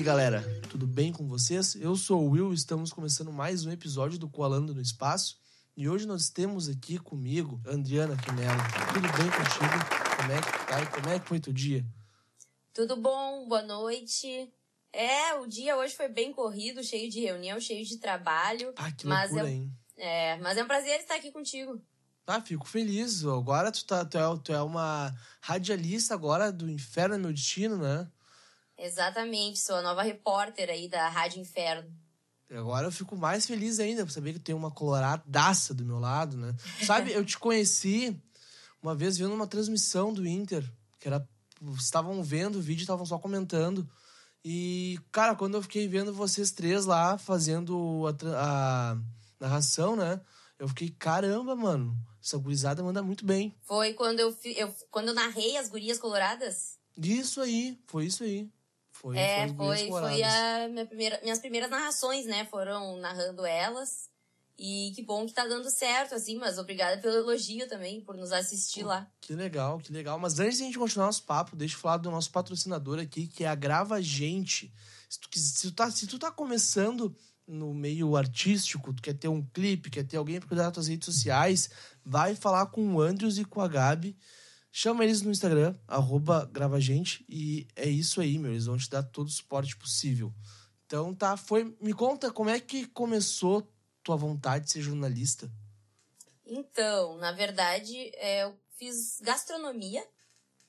Aí, galera, tudo bem com vocês? Eu sou o Will, estamos começando mais um episódio do Coalando no Espaço. E hoje nós temos aqui comigo Adriana Quinella. Tudo bem contigo? Como é que tá? Como é que foi teu dia? Tudo bom? Boa noite. É, o dia hoje foi bem corrido, cheio de reunião, cheio de trabalho. Ah, que mas loucura, é, hein? é, mas é um prazer estar aqui contigo. Ah, fico feliz. Agora tu, tá, tu, é, tu é uma radialista agora do Inferno é Meu Destino, né? Exatamente, sou a nova repórter aí da Rádio Inferno. Agora eu fico mais feliz ainda por saber que tem uma coloradaça do meu lado, né? Sabe, eu te conheci uma vez vendo uma transmissão do Inter, que era. Estavam vendo o vídeo, estavam só comentando. E, cara, quando eu fiquei vendo vocês três lá fazendo a, a narração, né? Eu fiquei, caramba, mano, essa gurizada manda muito bem. Foi quando eu, eu quando eu narrei as gurias coloradas? Isso aí, foi isso aí. Foi, é, foi, coloradas. foi a minha primeira, minhas primeiras narrações, né? Foram narrando elas. E que bom que tá dando certo, assim, mas obrigada pelo elogio também, por nos assistir lá. Que legal, que legal. Mas antes de a gente continuar nosso papo, deixa eu falar do nosso patrocinador aqui, que é a Grava Gente. Se tu, se tu, tá, se tu tá começando no meio artístico, tu quer ter um clipe, quer ter alguém pra cuidar das tuas redes sociais, vai falar com o Andrews e com a Gabi. Chama eles no Instagram, arroba gravagente, e é isso aí, meu. Eles vão te dar todo o suporte possível. Então tá, foi. Me conta como é que começou tua vontade de ser jornalista. Então, na verdade, é, eu fiz gastronomia.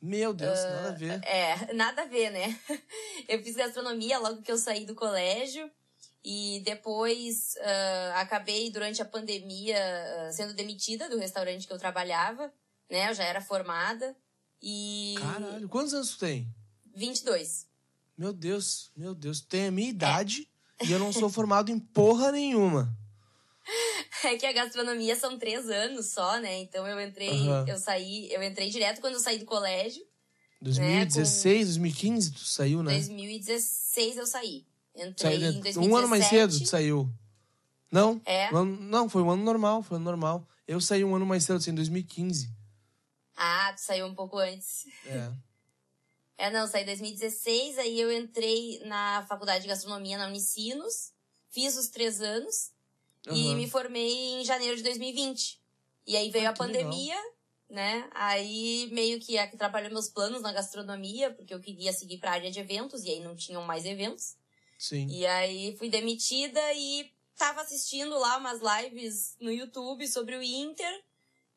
Meu Deus, nada a ver. É, nada a ver, né? Eu fiz gastronomia logo que eu saí do colégio. E depois ah, acabei, durante a pandemia, ah, sendo demitida do restaurante que eu trabalhava. Né? Eu já era formada. E. Caralho, quantos anos tu tem? 22. Meu Deus, meu Deus, tu tem a minha idade e eu não sou formado em porra nenhuma. É que a gastronomia são três anos só, né? Então eu entrei, eu saí, eu entrei direto quando eu saí do colégio. 2016, 2015, tu saiu, né? 2016 eu saí. Entrei Saiu, em né? 2017. um ano mais cedo tu saiu. Não? É. Um ano- não, foi um ano normal, foi um ano normal. Eu saí um ano mais cedo, assim, em 2015. Ah, tu saiu um pouco antes. É. É, não, saí em 2016, aí eu entrei na faculdade de gastronomia na Unicinos, fiz os três anos e Aham. me formei em janeiro de 2020. E aí veio Ah, a pandemia, né? Aí meio que atrapalhou meus planos na gastronomia, porque eu queria seguir pra área de eventos e aí não tinham mais eventos. Sim. E aí fui demitida e tava assistindo lá umas lives no YouTube sobre o Inter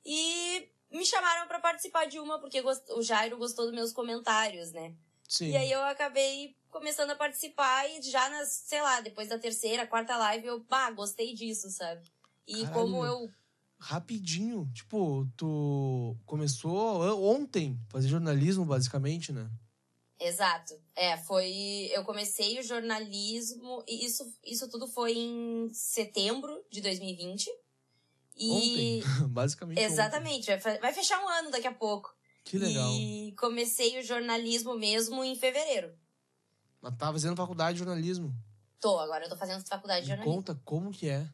e me chamaram pra participar de uma porque o Jairo gostou dos meus comentários, né? Sim. E aí eu acabei começando a participar e já nas, sei lá, depois da terceira, quarta live eu, pá, gostei disso, sabe? E Caralho, como eu Rapidinho. Tipo, tu começou ontem a fazer jornalismo, basicamente, né? Exato. É, foi. Eu comecei o jornalismo, e isso, isso tudo foi em setembro de 2020. E. Ontem. basicamente ontem. Exatamente, vai, fe- vai fechar um ano daqui a pouco. Que legal. E comecei o jornalismo mesmo em fevereiro. Mas tá fazendo faculdade de jornalismo. Tô, agora eu tô fazendo faculdade de jornalismo. conta como que é.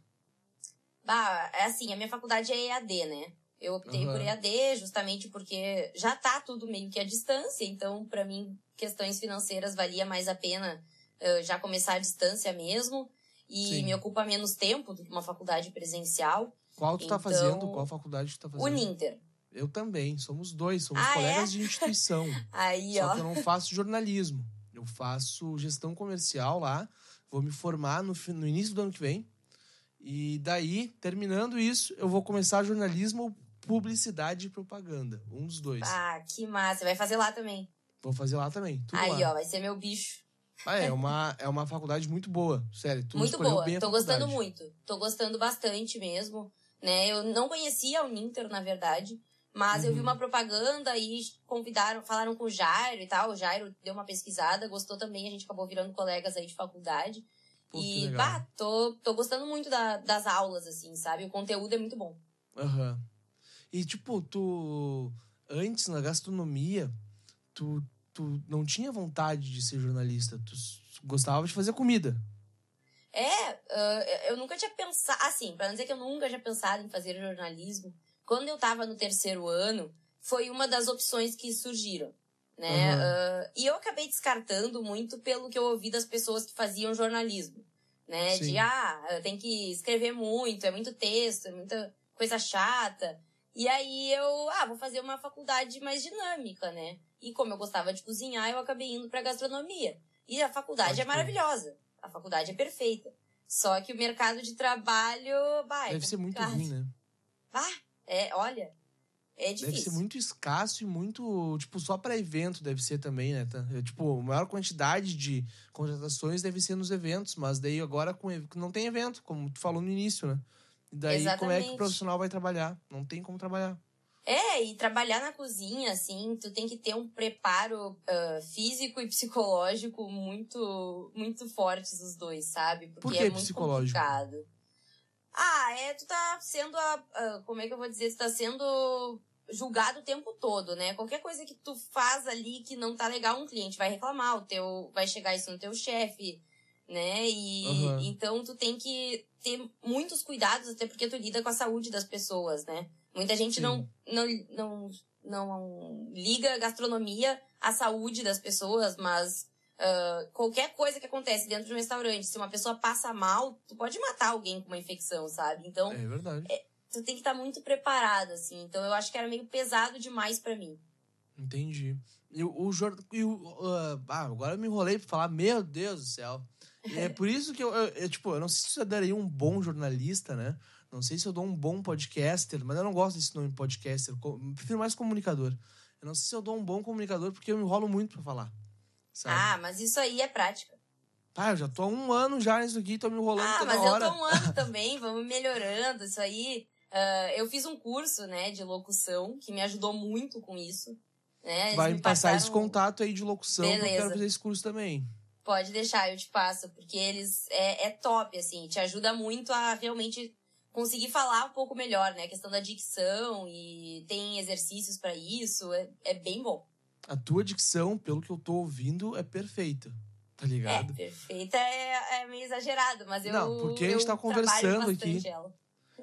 Bah, é assim, a minha faculdade é EAD, né? Eu optei Aham. por EAD justamente porque já tá tudo meio que à distância, então pra mim questões financeiras valia mais a pena eh, já começar à distância mesmo e Sim. me ocupa menos tempo do que uma faculdade presencial. Qual tu tá Então, fazendo? Qual faculdade tu tá fazendo? O Ninter. Eu também. Somos dois. Somos Ah, colegas é? de instituição. Aí, Só ó. que eu não faço jornalismo. Eu faço gestão comercial lá. Vou me formar no, no início do ano que vem. E daí, terminando isso, eu vou começar jornalismo ou publicidade e propaganda. Um dos dois. Ah, que massa. Vai fazer lá também. Vou fazer lá também. Aí, lá. ó, vai ser meu bicho. Ah, é, uma, é uma faculdade muito boa. Sério, muito boa. Tô gostando muito. Tô gostando bastante mesmo. Né? Eu não conhecia o Ninter, na verdade. Mas uhum. eu vi uhum. uma propaganda e convidaram, falaram com o Jairo e tal. O Jairo deu uma pesquisada, gostou também, a gente acabou virando colegas aí de faculdade. Pô, e, bah, tô, tô gostando muito da, das aulas, assim, sabe? O conteúdo é muito bom. Aham. Uhum. E, tipo, tu. Antes, na gastronomia, tu, tu não tinha vontade de ser jornalista. Tu gostava de fazer comida. É, uh, eu nunca tinha pensado. Assim, pra não dizer que eu nunca tinha pensado em fazer jornalismo, quando eu tava no terceiro ano, foi uma das opções que surgiram. Né? Uhum. Uh, e eu acabei descartando muito pelo que eu ouvi das pessoas que faziam jornalismo. Né? Sim. De, ah, tem que escrever muito, é muito texto, é muita coisa chata. E aí eu, ah, vou fazer uma faculdade mais dinâmica, né? E como eu gostava de cozinhar, eu acabei indo para gastronomia. E a faculdade é maravilhosa. A faculdade é perfeita. Só que o mercado de trabalho, bah, é Deve ser muito ruim, né? Ah, é, olha, é difícil. Deve ser muito escasso e muito, tipo, só para evento deve ser também, né? Tá? É, tipo, a maior quantidade de contratações deve ser nos eventos, mas daí agora com não tem evento, como tu falou no início, né? E daí Exatamente. como é que o profissional vai trabalhar? Não tem como trabalhar. É, e trabalhar na cozinha, assim, tu tem que ter um preparo uh, físico e psicológico muito, muito fortes os dois, sabe? Porque Por que é muito psicológico? complicado. Ah, é, tu tá sendo a, a, como é que eu vou dizer, tu tá sendo julgado o tempo todo, né? Qualquer coisa que tu faz ali que não tá legal, um cliente vai reclamar, o teu, vai chegar isso no teu chefe, né? E uhum. então tu tem que ter muitos cuidados, até porque tu lida com a saúde das pessoas, né? Muita gente não, não, não, não liga a gastronomia à saúde das pessoas, mas uh, qualquer coisa que acontece dentro de um restaurante, se uma pessoa passa mal, tu pode matar alguém com uma infecção, sabe? Então. É verdade. É, tu tem que estar tá muito preparado, assim. Então eu acho que era meio pesado demais para mim. Entendi. E o, o, uh, ah, agora eu me enrolei pra falar, meu Deus do céu. E é por isso que eu, eu, eu, tipo, eu não sei se eu daria um bom jornalista, né? Não sei se eu dou um bom podcaster, mas eu não gosto desse nome podcaster. Eu prefiro mais comunicador. Eu não sei se eu dou um bom comunicador, porque eu me enrolo muito para falar. Sabe? Ah, mas isso aí é prática. Ah, eu já tô há um ano já nisso aqui, tô me enrolando ah, toda hora. Ah, mas eu tô um ano também, vamos melhorando. Isso aí. Uh, eu fiz um curso, né, de locução, que me ajudou muito com isso. Né? Vai me passar passaram... esse contato aí de locução, Beleza. eu quero fazer esse curso também. Pode deixar, eu te passo, porque eles é, é top, assim, te ajuda muito a realmente conseguir falar um pouco melhor, né? A questão da dicção e tem exercícios para isso, é, é bem bom. A tua dicção, pelo que eu tô ouvindo, é perfeita. Tá ligado? É, perfeita é, é meio exagerado, mas eu. Não, porque a gente tá conversando aqui. Ela.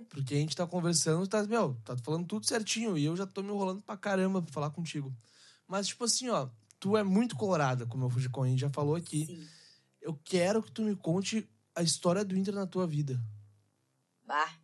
Porque a gente tá conversando, tá, meu, tá falando tudo certinho. E eu já tô me enrolando pra caramba pra falar contigo. Mas, tipo assim, ó, tu é muito colorada, como o Fujicon já falou aqui. Sim. Eu quero que tu me conte a história do Inter na tua vida. Bah.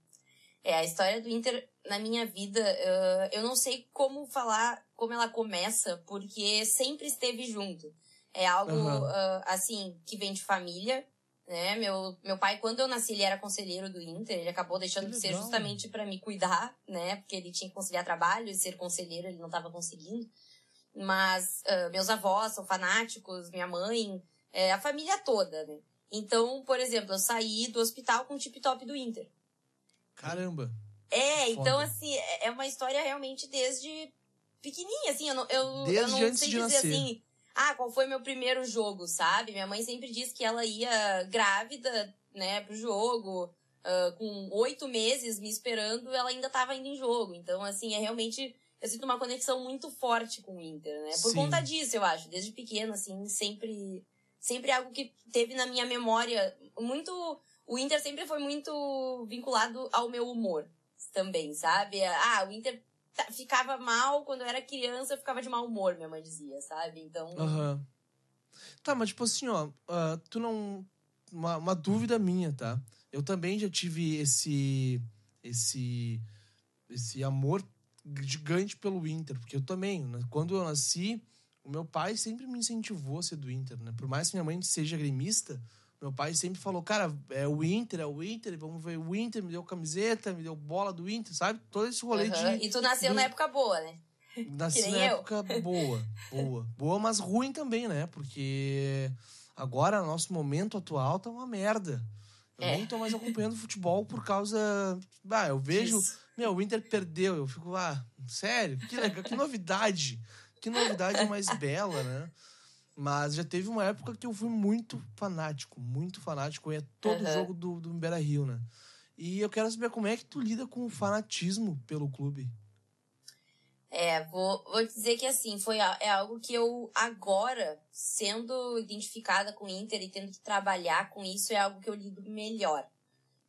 É, a história do Inter na minha vida, uh, eu não sei como falar, como ela começa, porque sempre esteve junto. É algo, uhum. uh, assim, que vem de família, né? Meu, meu pai, quando eu nasci, ele era conselheiro do Inter, ele acabou deixando de ser justamente para me cuidar, né? Porque ele tinha que conciliar trabalho e ser conselheiro, ele não estava conseguindo. Mas uh, meus avós são fanáticos, minha mãe, é, a família toda, né? Então, por exemplo, eu saí do hospital com o tip-top do Inter. Caramba! É, então, assim, é, é uma história realmente desde pequenininha, assim, eu não, eu, desde eu não sei dizer nascer. assim, ah, qual foi meu primeiro jogo, sabe? Minha mãe sempre disse que ela ia grávida, né, pro jogo, uh, com oito meses me esperando, ela ainda tava indo em jogo. Então, assim, é realmente, eu sinto uma conexão muito forte com o Inter, né? Por Sim. conta disso, eu acho, desde pequeno, assim, sempre, sempre algo que teve na minha memória muito o Inter sempre foi muito vinculado ao meu humor também, sabe? Ah, o Inter ficava mal quando eu era criança, eu ficava de mau humor, minha mãe dizia, sabe? Então. Uhum. Tá, mas tipo assim, ó, uh, tu não. Uma, uma dúvida minha, tá? Eu também já tive esse. Esse. Esse amor gigante pelo Inter, porque eu também, né? quando eu nasci, o meu pai sempre me incentivou a ser do Inter, né? Por mais que minha mãe seja gremista, meu pai sempre falou, cara, é o Inter, é o Inter, vamos ver o Inter, me deu camiseta, me deu bola do Inter, sabe? Todo esse rolê uhum. de. E tu nasceu do... na época boa, né? Nasci na eu. época boa, boa. Boa, mas ruim também, né? Porque agora, nosso momento atual tá uma merda. Eu é. nem tô mais acompanhando futebol por causa. Ah, eu vejo. Meu, o Inter perdeu. Eu fico, ah, sério? Que legal, que novidade. Que novidade mais bela, né? Mas já teve uma época que eu fui muito fanático, muito fanático. Eu ia todo uhum. jogo do, do Beira Rio, né? E eu quero saber como é que tu lida com o fanatismo pelo clube. É, vou, vou dizer que assim, foi, é algo que eu agora, sendo identificada com o Inter e tendo que trabalhar com isso, é algo que eu lido melhor.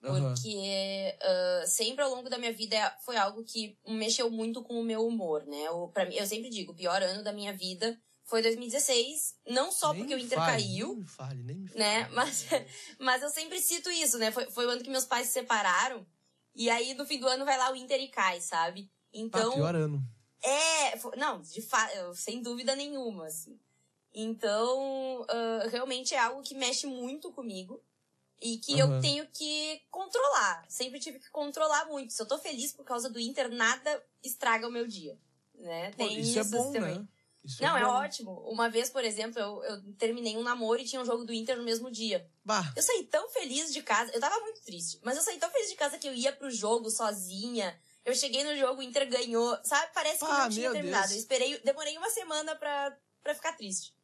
Porque uh, sempre ao longo da minha vida foi algo que mexeu muito com o meu humor, né? Eu, pra mim, eu sempre digo, o pior ano da minha vida foi 2016, não só nem porque o Inter fale, caiu, nem fale, nem me fale. né? Mas, mas eu sempre cito isso, né? Foi, foi o ano que meus pais se separaram, e aí no fim do ano vai lá o Inter e cai, sabe? Então. Ah, pior ano. É, foi, não, de fa sem dúvida nenhuma, assim. Então, uh, realmente é algo que mexe muito comigo e que uhum. eu tenho que controlar. Sempre tive que controlar muito. Se eu tô feliz por causa do Inter, nada estraga o meu dia, né? Pô, Tem isso, isso é bom, também. Né? Isso é Não, é, é, ótimo. Uma vez, por exemplo, eu, eu, terminei um namoro e tinha um jogo do Inter no mesmo dia. Bah. Eu saí tão feliz de casa. Eu tava muito triste, mas eu saí tão feliz de casa que eu ia pro jogo sozinha. Eu cheguei no jogo, o Inter ganhou. Sabe? Parece que não tinha terminado. Eu esperei, demorei uma semana pra, pra ficar triste.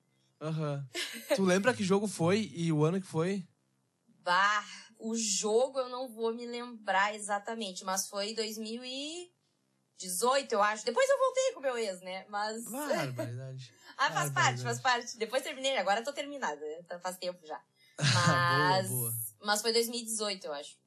Aham. Uhum. tu lembra que jogo foi e o ano que foi? Bah, o jogo eu não vou me lembrar exatamente, mas foi 2000 e 18, eu acho. Depois eu voltei com o meu ex, né? Mas. Barbaridade. ah, faz parte, faz parte. Depois terminei, agora tô terminada. Tá, faz tempo já. Mas. boa, boa. Mas foi 2018, eu acho.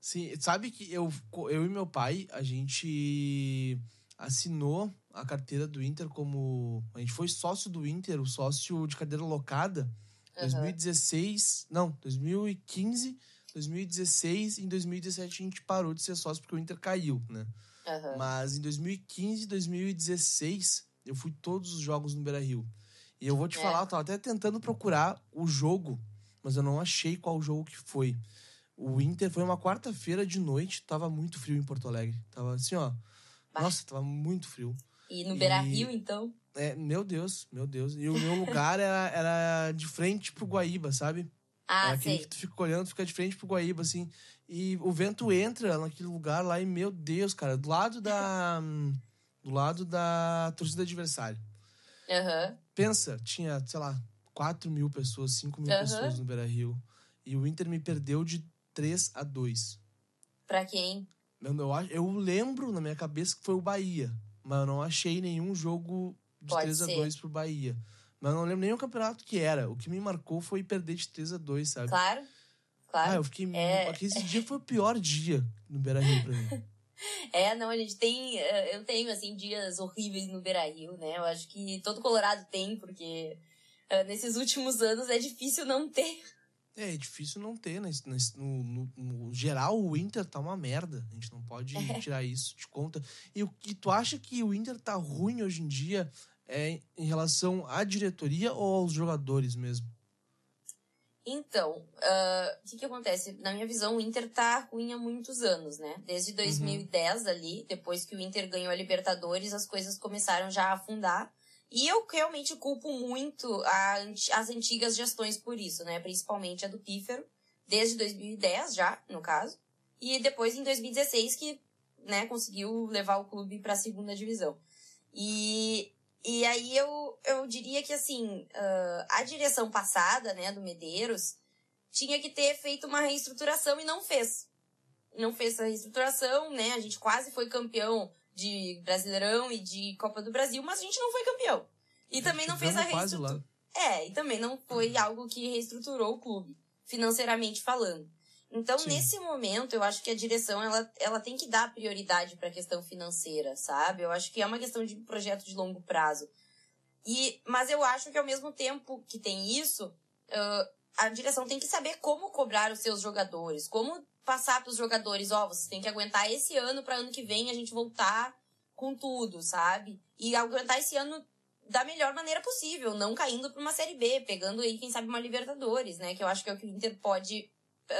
Sim, sabe que eu, eu e meu pai, a gente assinou a carteira do Inter como. A gente foi sócio do Inter, o sócio de cadeira locada. Uhum. 2016. Não, 2015, 2016 e em 2017 a gente parou de ser sócio porque o Inter caiu, né? Uhum. Mas em 2015 e 2016, eu fui todos os jogos no Beira Rio. E eu vou te é. falar, eu tava até tentando procurar o jogo, mas eu não achei qual jogo que foi. O Inter foi uma quarta-feira de noite, tava muito frio em Porto Alegre. Tava assim, ó. Bah. Nossa, tava muito frio. E no Beira Rio, e... então? É, meu Deus, meu Deus. E o meu lugar era, era de frente pro Guaíba, sabe? Ah, era aquele que tu fica olhando, fica de frente pro Guaíba, assim. E o vento entra naquele lugar lá e, meu Deus, cara, do lado da. do lado da torcida adversária. Uhum. Pensa, tinha, sei lá, 4 mil pessoas, 5 mil uhum. pessoas no Beira Rio. E o Inter me perdeu de 3 a 2. Pra quem? Eu, eu, eu lembro na minha cabeça que foi o Bahia. Mas eu não achei nenhum jogo de Pode 3 a 2 pro Bahia. Mas não lembro nem o campeonato que era. O que me marcou foi perder de 3 a 2 sabe? Claro. Claro. Ah, eu fiquei. É... Esse dia foi o pior dia no Beira Rio pra mim. É, não, a gente tem. Eh, eu tenho, assim, dias horríveis no Beira Rio, né? Eu acho que todo Colorado tem, porque uh, nesses últimos anos é difícil não ter. É, é difícil não ter, né? No, no, no, geral, o Inter tá uma merda. A gente não pode é. tirar isso de conta. E o que tu acha que o Inter tá ruim hoje em dia é em relação à diretoria ou aos jogadores mesmo? Então, uh, o que que acontece? Na minha visão, o Inter tá ruim há muitos anos, né? Desde 2010 uhum. ali, depois que o Inter ganhou a Libertadores, as coisas começaram já a afundar. E eu realmente culpo muito a, as antigas gestões por isso, né? Principalmente a do Pífero, desde 2010 já, no caso. E depois em 2016 que, né, conseguiu levar o clube para a segunda divisão. E e aí eu, eu diria que, assim, uh, a direção passada, né, do Medeiros, tinha que ter feito uma reestruturação e não fez. Não fez essa reestruturação, né? A gente quase foi campeão de Brasileirão e de Copa do Brasil, mas a gente não foi campeão. E também não fez a reestruturação. É, e também não foi algo que reestruturou o clube, financeiramente falando. Então, Sim. nesse momento, eu acho que a direção ela, ela tem que dar prioridade para a questão financeira, sabe? Eu acho que é uma questão de projeto de longo prazo. E, mas eu acho que ao mesmo tempo que tem isso, uh, a direção tem que saber como cobrar os seus jogadores, como passar para os jogadores, ó, oh, vocês têm que aguentar esse ano para ano que vem a gente voltar com tudo, sabe? E aguentar esse ano da melhor maneira possível, não caindo para uma série B, pegando aí quem sabe uma Libertadores, né? Que eu acho que é o que o Inter pode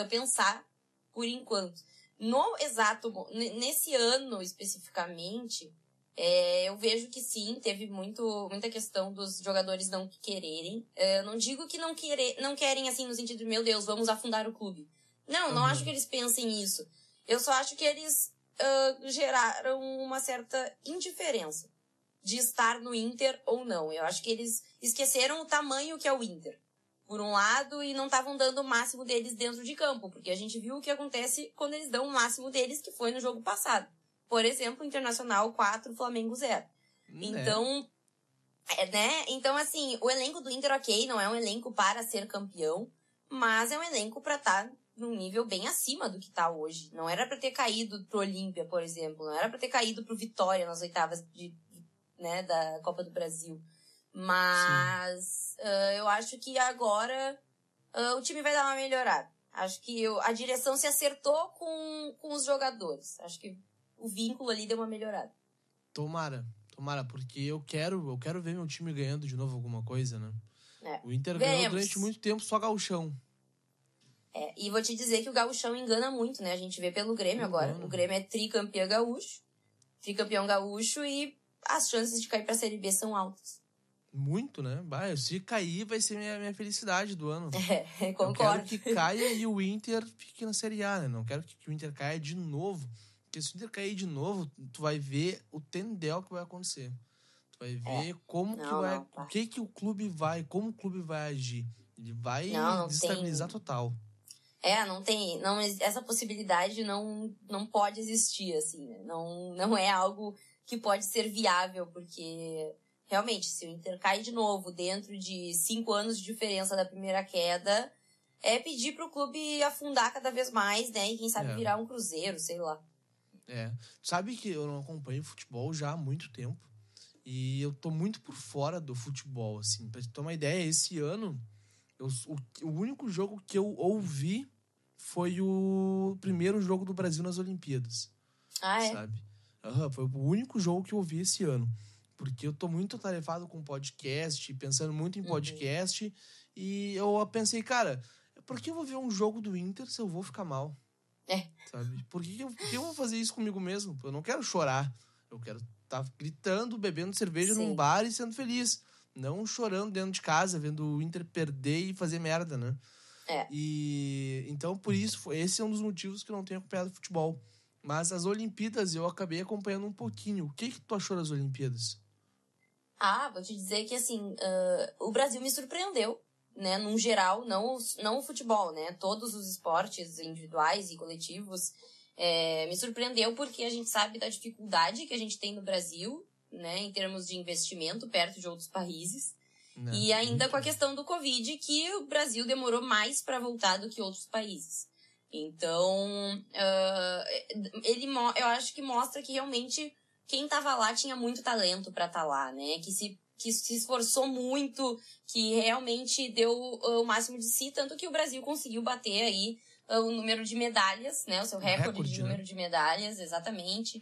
pensar por enquanto. No exato, nesse ano especificamente, é, eu vejo que sim, teve muito, muita questão dos jogadores não quererem. É, eu não digo que não, querer, não querem, assim, no sentido de, meu Deus, vamos afundar o clube. Não, não uhum. acho que eles pensem isso. Eu só acho que eles uh, geraram uma certa indiferença de estar no Inter ou não. Eu acho que eles esqueceram o tamanho que é o Inter. Por um lado, e não estavam dando o máximo deles dentro de campo, porque a gente viu o que acontece quando eles dão o máximo deles, que foi no jogo passado. Por exemplo, Internacional 4, Flamengo 0. Hum, então, é. né? Então, assim, o elenco do Inter, ok, não é um elenco para ser campeão, mas é um elenco para estar tá num nível bem acima do que tá hoje. Não era para ter caído pro Olímpia, por exemplo. Não era para ter caído pro Vitória nas oitavas de, né, da Copa do Brasil. Mas uh, eu acho que agora uh, o time vai dar uma melhorada. Acho que eu, a direção se acertou com, com os jogadores. Acho que o vínculo ali deu uma melhorada. Tomara, tomara, porque eu quero, eu quero ver meu time ganhando de novo alguma coisa, né? É. O Inter ganhou durante muito tempo só gauchão. É, e vou te dizer que o gauchão engana muito, né? A gente vê pelo Grêmio agora. O Grêmio é tricampeão gaúcho, tricampeão gaúcho e as chances de cair pra Série B são altas. Muito, né? Bah, se cair, vai ser minha, minha felicidade do ano. É, concordo. Eu quero que caia e o Inter fique na Série A, né? Não quero que o Inter caia de novo. Porque se o Inter cair de novo, tu vai ver o tendel que vai acontecer. Tu vai ver é. como não, que vai. Não, tá. O que que o clube vai, como o clube vai agir. Ele vai não, desestabilizar tem... total. É, não tem. Não, essa possibilidade não, não pode existir, assim, né? Não, não é algo que pode ser viável, porque realmente, se o Inter cai de novo dentro de cinco anos de diferença da primeira queda, é pedir pro clube afundar cada vez mais, né? E quem sabe é. virar um cruzeiro, sei lá. É. Sabe que eu não acompanho futebol já há muito tempo. E eu tô muito por fora do futebol, assim. Pra te ter uma ideia, esse ano, eu, o, o único jogo que eu ouvi foi o primeiro jogo do Brasil nas Olimpíadas. Ah, é? Sabe? Uhum, foi o único jogo que eu ouvi esse ano. Porque eu tô muito atarefado com podcast, pensando muito em uhum. podcast. Uhum. E eu pensei, cara, por que eu vou ver um jogo do Inter se eu vou ficar mal? É. Sabe? Por que eu, por que eu vou fazer isso comigo mesmo? Eu não quero chorar. Eu quero estar tá gritando, bebendo cerveja Sim. num bar e sendo feliz. Não chorando dentro de casa, vendo o Inter perder e fazer merda, né? É. E então, por isso, esse é um dos motivos que eu não tenho acompanhado futebol. Mas as Olimpíadas eu acabei acompanhando um pouquinho. O que, que tu achou das Olimpíadas? Ah, vou te dizer que assim, uh, o Brasil me surpreendeu né, num geral, não, não o futebol, né, todos os esportes individuais e coletivos, é, me surpreendeu porque a gente sabe da dificuldade que a gente tem no Brasil, né, em termos de investimento perto de outros países. Não, e ainda com a questão do Covid, que o Brasil demorou mais para voltar do que outros países. Então, uh, ele, eu acho que mostra que realmente quem estava lá tinha muito talento para estar tá lá, né? Que se que se esforçou muito, que realmente deu uh, o máximo de si, tanto que o Brasil conseguiu bater aí uh, o número de medalhas, né? O seu recorde, recorde de né? número de medalhas, exatamente.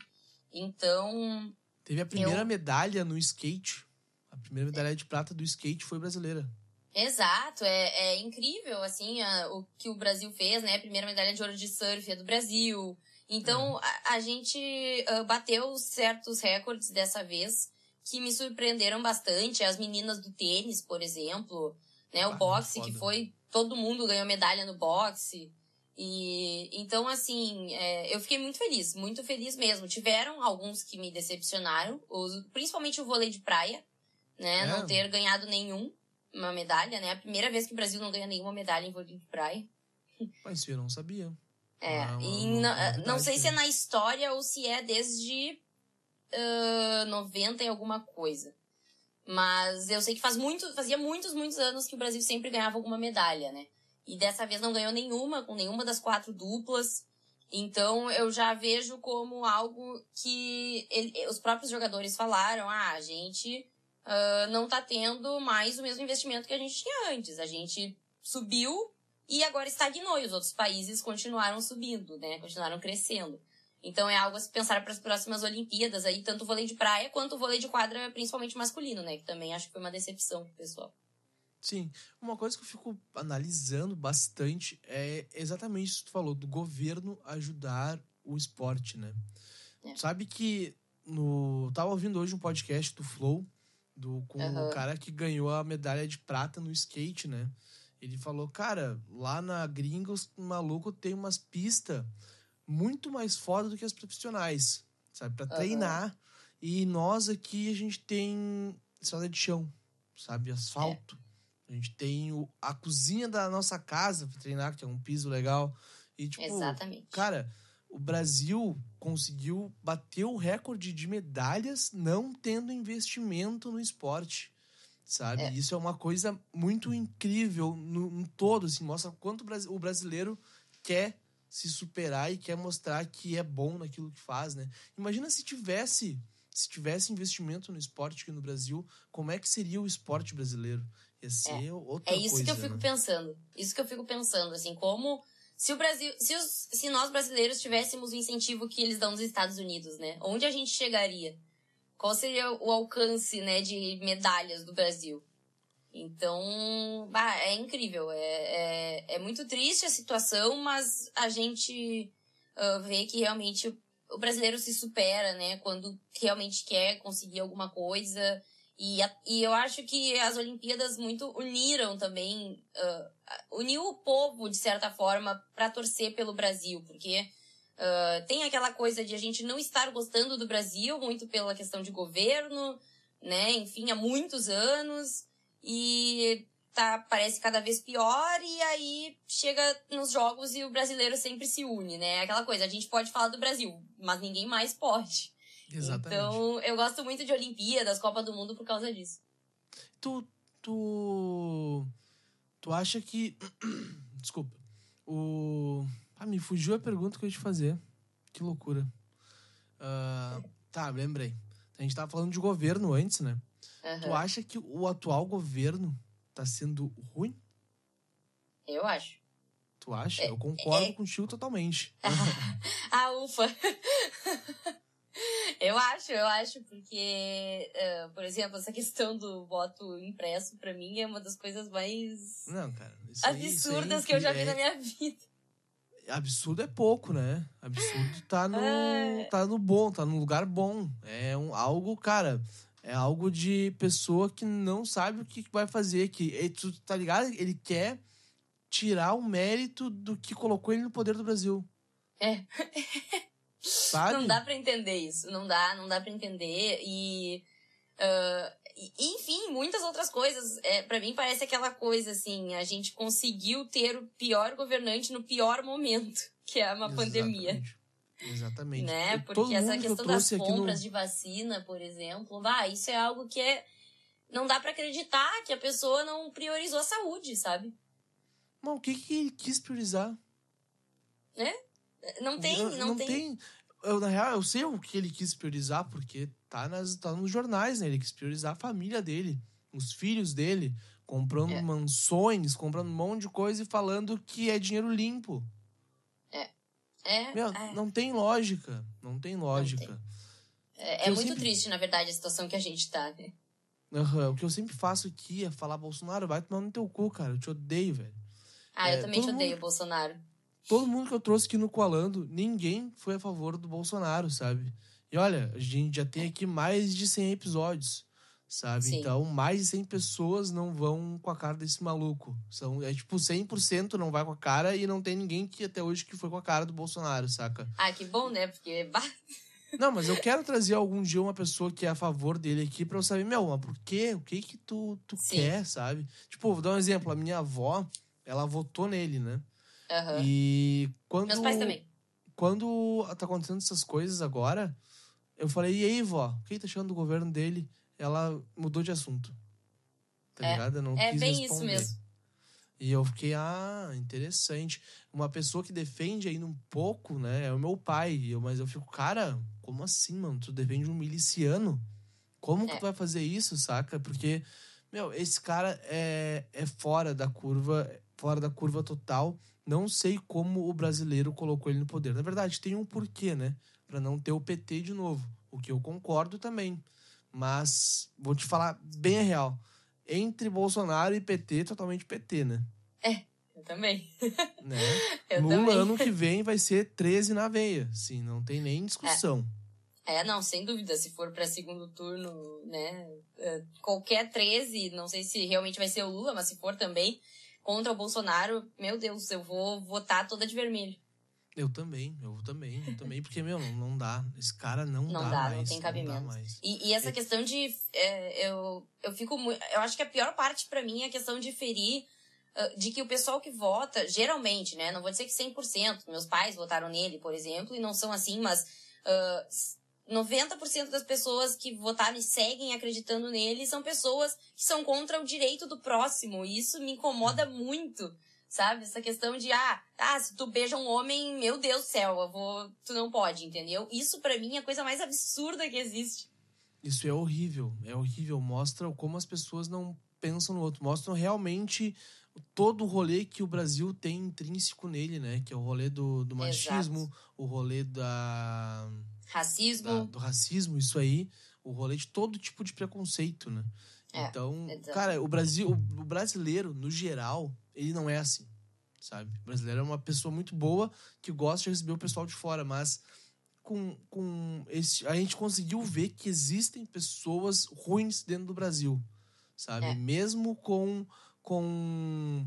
Então. Teve a primeira eu... medalha no skate. A primeira medalha de prata do skate foi brasileira. Exato, é, é incrível, assim, a, o que o Brasil fez, né? A primeira medalha de ouro de surf é do Brasil. Então, é. a, a, gente uh, bateu certos recordes dessa vez que me surpreenderam bastante. As meninas do tênis, por exemplo, né? Ah, o boxe, que foi. Todo mundo ganhou medalha no boxe. E então, assim, é, eu fiquei muito feliz, muito feliz mesmo. Tiveram alguns que me decepcionaram, os, principalmente o vôlei de praia, né? É. Não ter ganhado nenhum uma medalha, né? A primeira vez que o Brasil não ganha nenhuma medalha em vôlei de praia. Mas eu não sabia. É, ah, e não, não sei se é na história ou se é desde uh, 90 e alguma coisa. Mas eu sei que faz muito, fazia muitos, muitos anos que o Brasil sempre ganhava alguma medalha, né? E dessa vez não ganhou nenhuma, com nenhuma das quatro duplas. Então eu já vejo como algo que ele, os próprios jogadores falaram: ah, a gente uh, não tá tendo mais o mesmo investimento que a gente tinha antes. A gente subiu e agora estagnou, e os outros países continuaram subindo, né? Continuaram crescendo. Então é algo a se pensar para as próximas Olimpíadas aí, tanto o vôlei de praia quanto o vôlei de quadra, principalmente masculino, né? Que também acho que foi uma decepção pro pessoal. Sim, uma coisa que eu fico analisando bastante é exatamente isso que tu falou, do governo ajudar o esporte, né? É. Sabe que no. Tava ouvindo hoje um podcast do Flow, do, com uhum. o cara que ganhou a medalha de prata no skate, né? Ele falou, cara, lá na gringa os malucos tem umas pistas muito mais foda do que as profissionais, sabe? Para treinar. Uhum. E nós aqui, a gente tem estrada de chão, sabe? Asfalto. É. A gente tem o, a cozinha da nossa casa para treinar, que é um piso legal. E, tipo, Exatamente. cara, o Brasil conseguiu bater o recorde de medalhas não tendo investimento no esporte sabe? É. Isso é uma coisa muito incrível no, no, todo, assim, mostra quanto o brasileiro quer se superar e quer mostrar que é bom naquilo que faz, né? Imagina se tivesse se tivesse investimento no esporte aqui no Brasil, como é que seria o esporte brasileiro? Ia ser é. outra É isso coisa, que eu fico né? pensando. Isso que eu fico pensando, assim, como se o Brasil, se, os, se nós brasileiros tivéssemos o incentivo que eles dão nos Estados Unidos, né? Onde a gente chegaria? Qual seria o alcance, né, de medalhas do Brasil. Então, bah, é incrível. É, é, é, muito triste a situação, mas a gente uh, vê que realmente o brasileiro se supera, né? Quando realmente quer conseguir alguma coisa. E, e eu acho que as Olimpíadas muito uniram também, uh, uniu o povo, de certa forma, para torcer pelo Brasil, porque Uh, tem aquela coisa de a gente não estar gostando do Brasil, muito pela questão de governo, né? Enfim, há muitos anos. E tá, parece cada vez pior, e aí chega nos jogos e o brasileiro sempre se une, né? Aquela coisa, a gente pode falar do Brasil, mas ninguém mais pode. Exatamente. Então, eu gosto muito de Olimpíadas, Copa do Mundo por causa disso. Tu. Tu. Tu acha que. Desculpa. O ah, me fugiu a pergunta que eu ia te fazer. Que loucura. Uh, tá, lembrei. A gente tava falando de governo antes, né? Uhum. Tu acha que o atual governo tá sendo ruim? Eu acho. Tu acha? É, eu concordo é... contigo totalmente. ah, ufa! eu acho, eu acho, porque, uh, por exemplo, essa questão do voto impresso, para mim, é uma das coisas mais Não, cara, absurdas aí, que eu já vi é... na minha vida absurdo é pouco, né? Absurdo tá no, é. tá no bom, tá no lugar bom. É um, algo, cara, é algo de pessoa que não sabe o que vai fazer. Que, tu tá ligado? Ele quer tirar o mérito do que colocou ele no poder do Brasil. É. Sabe? Não dá para entender isso. Não dá, não dá para entender. E. Uh, enfim, muitas outras coisas. É, para mim parece aquela coisa assim, a gente conseguiu ter o pior governante no pior momento, que é uma Exatamente. pandemia. Exatamente. Né? Porque essa questão que das compras no... de vacina, por exemplo, vai, isso é algo que é não dá para acreditar que a pessoa não priorizou a saúde, sabe? Mas o que que ele quis priorizar? Né? Não tem, não, não tem. tem. Eu, na real, eu sei o que ele quis priorizar, porque tá, nas, tá nos jornais, né? Ele quis priorizar a família dele, os filhos dele, comprando é. mansões, comprando um monte de coisa e falando que é dinheiro limpo. É. É. Meu, é. não tem lógica. Não tem lógica. Não tem. É, é muito sempre... triste, na verdade, a situação que a gente tá, né? Uhum. O que eu sempre faço aqui é falar, Bolsonaro, vai tomar no teu cu, cara. Eu te odeio, velho. Ah, eu é, também te odeio, mundo... Bolsonaro. Todo mundo que eu trouxe aqui no Coalando, ninguém foi a favor do Bolsonaro, sabe? E olha, a gente já tem aqui mais de 100 episódios, sabe? Sim. Então, mais de 100 pessoas não vão com a cara desse maluco. São, é tipo, 100% não vai com a cara e não tem ninguém que até hoje que foi com a cara do Bolsonaro, saca? Ah, que bom, né? Porque... Não, mas eu quero trazer algum dia uma pessoa que é a favor dele aqui pra eu saber, meu, mas por quê? O que que tu, tu quer, sabe? Tipo, vou dar um exemplo. A minha avó, ela votou nele, né? Uhum. E quando... Meus pais também. Quando tá acontecendo essas coisas agora, eu falei, e aí, vó, o que tá achando do governo dele? Ela mudou de assunto. Tá é, ligado? Eu não é quis bem responder. isso mesmo. E eu fiquei, ah, interessante. Uma pessoa que defende ainda um pouco, né? É o meu pai. Eu, mas eu fico, cara, como assim, mano? Tu defende um miliciano? Como é. que tu vai fazer isso, saca? Porque, meu, esse cara é, é fora da curva, fora da curva total. Não sei como o brasileiro colocou ele no poder. Na verdade, tem um porquê, né? para não ter o PT de novo, o que eu concordo também. Mas vou te falar bem a real. Entre Bolsonaro e PT, totalmente PT, né? É, eu também. Né? eu Lula, também. ano que vem, vai ser 13 na veia. Sim, não tem nem discussão. É. é não, sem dúvida. Se for para segundo turno, né? É, qualquer 13, não sei se realmente vai ser o Lula, mas se for também contra o Bolsonaro, meu Deus, eu vou votar toda de vermelho. Eu também, eu também, eu também, porque, meu, não, não dá. Esse cara não, Não dá, dá, mais. não tem cabimento. dá mais. E, e essa É. questão de. é, eu, eu fico muito. Eu acho que a pior parte pra mim é a questão de ferir. ah, De que o pessoal que vota, geralmente, né? Não vou dizer que 100%. Meus pais votaram nele, por exemplo, e não são assim, mas ah, 90% das pessoas que votaram e seguem acreditando nele são pessoas que são contra o direito do próximo. E isso me incomoda muito, sabe? Essa questão de, ah, ah se tu beija um homem, meu Deus do céu, eu vou, tu não pode, entendeu? Isso pra mim é a coisa mais absurda que existe. Isso é horrível, é horrível. Mostra como as pessoas não pensam no outro. Mostram realmente todo o rolê que o Brasil tem intrínseco nele, né? Que é o rolê do, do machismo, o rolê da, Racismo. da- do racismo, isso aí. O rolê de todo tipo de preconceito, né? É, então, exato. cara, o Brasil, o brasileiro, no geral, ele não é assim, sabe? O brasileiro é uma pessoa muito boa que gosta de receber o pessoal de fora, mas com, com esse, a gente conseguiu ver que existem pessoas ruins dentro do Brasil, sabe? É. Mesmo com com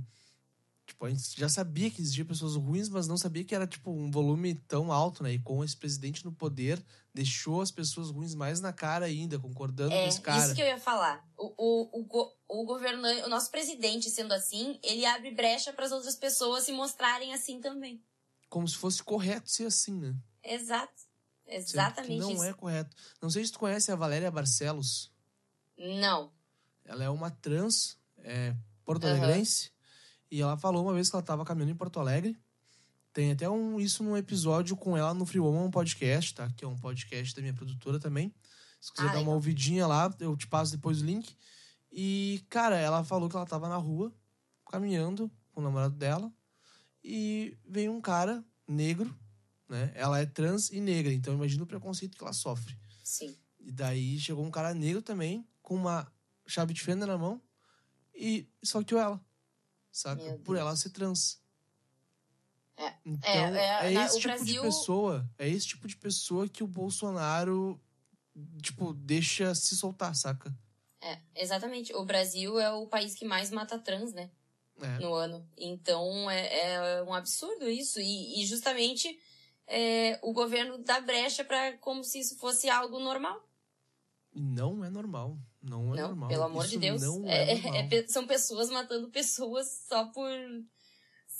tipo, a gente já sabia que existiam pessoas ruins, mas não sabia que era tipo um volume tão alto, né? E com esse presidente no poder, deixou as pessoas ruins mais na cara ainda, concordando É, com esse cara. isso que eu ia falar. O, o, o, o governante, o nosso presidente sendo assim, ele abre brecha para as outras pessoas se mostrarem assim também. Como se fosse correto ser assim, né? Exato. Exatamente não isso. é correto. Não sei se tu conhece a Valéria Barcelos. Não. Ela é uma trans é, porto-alegrense. E ela falou uma vez que ela estava caminhando em Porto Alegre. Tem até um, isso num episódio com ela no Free Woman Podcast, tá? Que é um podcast da minha produtora também. Se quiser Ah, dar uma ouvidinha lá, eu te passo depois o link. E, cara, ela falou que ela tava na rua, caminhando com o namorado dela. E veio um cara negro, né? Ela é trans e negra, então imagina o preconceito que ela sofre. Sim. E daí chegou um cara negro também, com uma chave de fenda na mão, e esfaqueou ela. Saca? Por ela ser trans. É, Então, é, é, é, esse tipo Brasil- de pessoa, é esse tipo de pessoa que o Bolsonaro, tipo, deixa se soltar, saca? É, exatamente. O Brasil é o país que mais mata trans, né? É. no ano. Então é, é um absurdo isso. E, e justamente é, o governo dá brecha para como se isso fosse algo normal. Não é normal. Não é não, normal. pelo amor Isso de Deus. É- é, é- é são pessoas matando pessoas só por.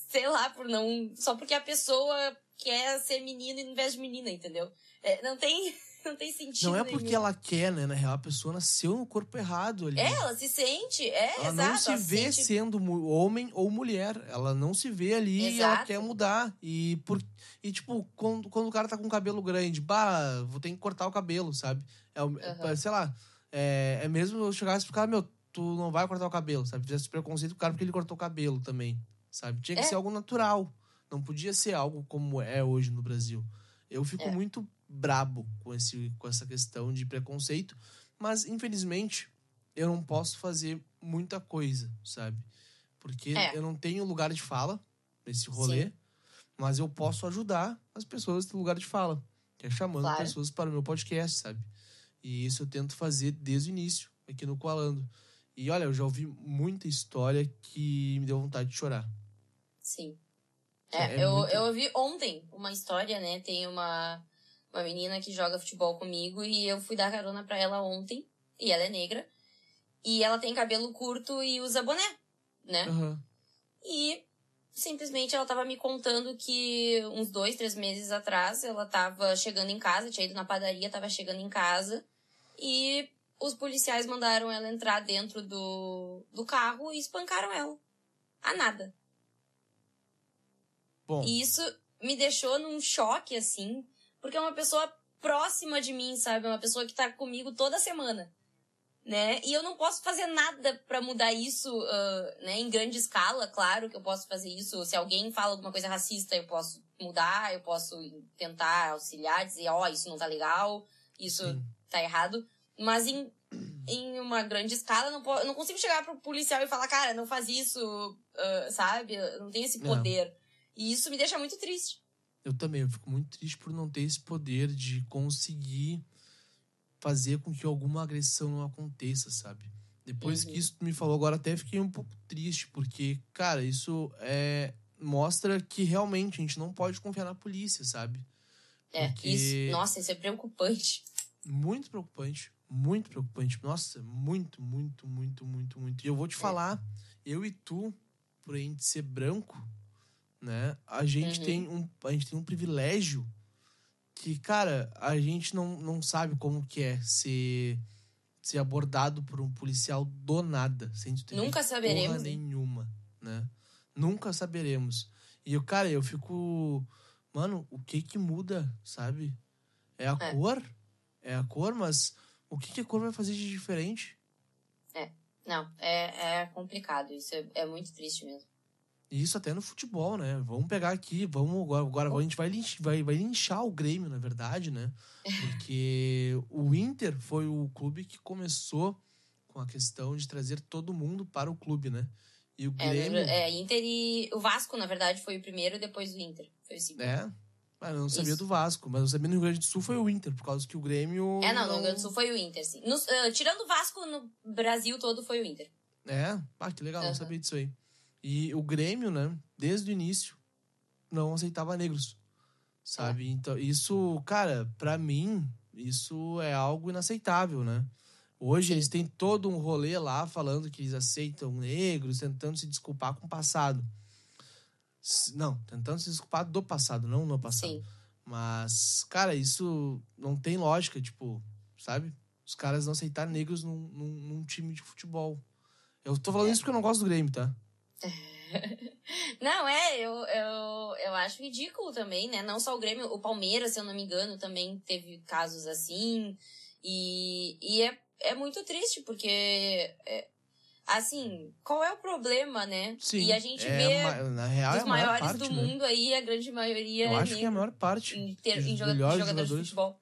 Sei lá, por não. Só porque a pessoa quer ser menina em vez de menina, entendeu? É, não tem. Não tem sentido. Não é nenhum. porque ela quer, né? Na real, a pessoa nasceu no corpo errado ali. É, ela se sente. É, Ela exato. não se ela vê sente- sendo homem ou mulher. Ela não se vê ali e ela Exato. quer mudar. E, por, e tipo, quando, quando o cara tá com o cabelo grande, bah, vou ter que cortar o cabelo, sabe? É, Aham. Sei lá, é, é mesmo eu chegasse pro cara, meu, tu não vai cortar o cabelo, sabe? Fizesse preconceito com o cara porque ele cortou o cabelo também, sabe? Tinha que É. ser algo natural. Não podia ser algo como é hoje no Brasil. Eu fico É. muito brabo com, esse, com essa questão de preconceito, mas infelizmente eu não posso fazer muita coisa, sabe? Porque É. eu não tenho lugar de fala nesse rolê, Sim. mas eu posso ajudar as pessoas a ter lugar de fala, que é chamando Claro. pessoas para o meu podcast, sabe? E isso eu tento fazer desde o início, aqui no Coalando. E olha, eu já ouvi muita história que me deu vontade de chorar. Sim. É, É, eu, muito- eu ouvi ontem uma história, né? Tem uma, uma menina que joga futebol comigo e eu fui dar carona pra ela ontem. E ela é negra. E ela tem cabelo curto e usa boné, né? Aham. E simplesmente ela tava me contando que uns dois, três meses atrás ela tava chegando em casa, tinha ido na padaria, tava chegando em casa. E os policiais mandaram ela entrar dentro do, do carro e espancaram ela. A nada. Bom, E isso me deixou num choque, assim, porque é uma pessoa próxima de mim, sabe? É uma pessoa que tá comigo toda semana, né? E eu não posso fazer nada pra mudar isso, ah, né? Em grande escala, claro que eu posso fazer isso. Se alguém fala alguma coisa racista, eu posso mudar, eu posso tentar auxiliar, dizer, ó, isso não tá legal, isso sim. Tá errado. Mas em, em uma grande escala, não, não consigo chegar pro policial e falar, cara, não faz isso, ah, sabe? Eu não tenho esse Não. poder. E isso me deixa muito triste. Eu também, eu fico muito triste por não ter esse poder de conseguir fazer com que alguma agressão não aconteça, sabe? Depois Uhum. que isso tu me falou agora, até fiquei um pouco triste, porque, cara, isso é. mostra que realmente a gente não pode confiar na polícia, sabe? É, Porque... isso. Nossa, isso é preocupante. Muito preocupante. Muito preocupante. Nossa, muito, muito, muito, muito, muito. E eu vou te é. falar, eu e tu, por a gente ser branco, né? A gente, uhum. tem, um, a gente tem um privilégio que, cara, a gente não, não sabe como que é ser, ser abordado por um policial do nada, sem ter Nunca saberemos. Porra nenhuma, né? Nunca saberemos. E eu, cara, eu fico. Mano, o que que muda, sabe? É a é. cor? É a cor, mas o que, que a cor vai fazer de diferente? É. Não, é, é complicado. Isso é, é muito triste mesmo. E isso até no futebol, né? Vamos pegar aqui, vamos agora, agora a gente vai linchar, vai, vai linchar o Grêmio, na verdade, né? Porque o Inter foi o clube que começou com a questão de trazer todo mundo para o clube, né? E o é, Grêmio. É, é Inter e. O Vasco, na verdade, foi o primeiro, depois o Inter. Foi o segundo. É. Mas eu não sabia Isso. do Vasco, mas eu sabia no Rio Grande do Sul foi o Inter, por causa que o Grêmio. É, não, no Rio Grande do Sul foi o Inter, sim. No, uh, tirando o Vasco, no Brasil todo foi o Inter. É, ah, que legal, uhum. não sabia disso aí. E o Grêmio, né, desde o início, não aceitava negros. Sabe? É. Então, isso, cara, para mim, isso é algo inaceitável, né? Hoje eles têm todo um rolê lá falando que eles aceitam negros, tentando se desculpar com o passado. Não, tentando se desculpar do passado, não no passado. Sim. Mas, cara, isso não tem lógica, tipo, sabe? Os caras não aceitar negros num, num, num time de futebol. Eu tô falando é. isso porque eu não gosto do Grêmio, tá? não, é, eu, eu, eu acho ridículo também, né? Não só o Grêmio, o Palmeiras, se eu não me engano, também teve casos assim. E, e é, é muito triste, porque é, assim, qual é o problema, né? Sim, e a gente é, vê na real, os é maiores parte, do né? mundo aí, a grande maioria. Eu acho que é a maior parte. Em, ter, em jogadores, jogadores de futebol.